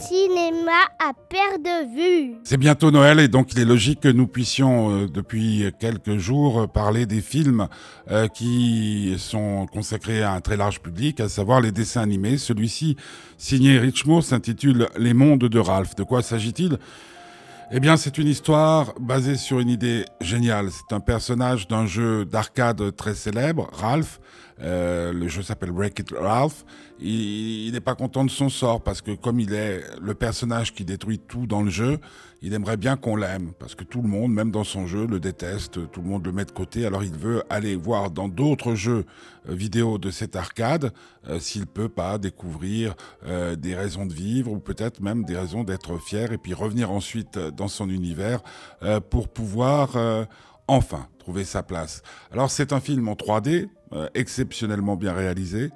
cinéma à perte de vue. C'est bientôt Noël et donc il est logique que nous puissions euh, depuis quelques jours parler des films euh, qui sont consacrés à un très large public, à savoir les dessins animés. Celui-ci, signé Richmond, s'intitule Les mondes de Ralph. De quoi s'agit-il? Eh bien, c'est une histoire basée sur une idée géniale. C'est un personnage d'un jeu d'arcade très célèbre, Ralph. Euh, le jeu s'appelle Break It Ralph. Il n'est pas content de son sort parce que comme il est le personnage qui détruit tout dans le jeu, il aimerait bien qu'on l'aime parce que tout le monde, même dans son jeu, le déteste. Tout le monde le met de côté. Alors il veut aller voir dans d'autres jeux euh, vidéo de cette arcade euh, s'il peut pas découvrir des raisons de vivre ou peut-être même des raisons d'être fier et puis revenir ensuite dans son univers pour pouvoir enfin sa place. Alors c'est un film en 3D, euh, exceptionnellement bien réalisé.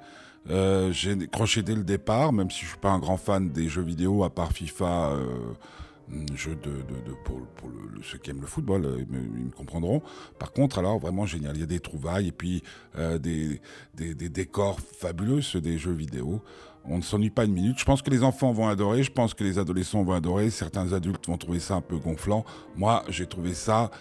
Euh, j'ai croché dès le départ, même si je suis pas un grand fan des jeux vidéo, à part FIFA, euh, jeu de, pour, ceux qui aiment le football, euh, ils me, comprendront. Par contre, alors vraiment génial, il y a des trouvailles et puis des, des, décors fabuleux, ceux des jeux vidéo. On ne s'ennuie pas une minute. Je pense que les enfants vont adorer, je pense que les adolescents vont adorer, certains adultes vont trouver ça un peu gonflant. Moi, j'ai trouvé ça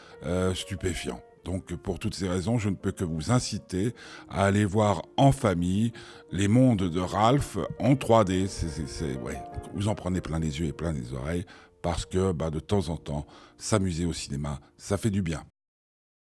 stupéfiant. Donc pour toutes ces raisons, je ne peux que vous inciter à aller voir en famille les mondes de Ralph en 3D. C'est, ouais, vous en prenez plein les yeux et plein les oreilles parce que bah, de temps en temps, s'amuser au cinéma, ça fait du bien.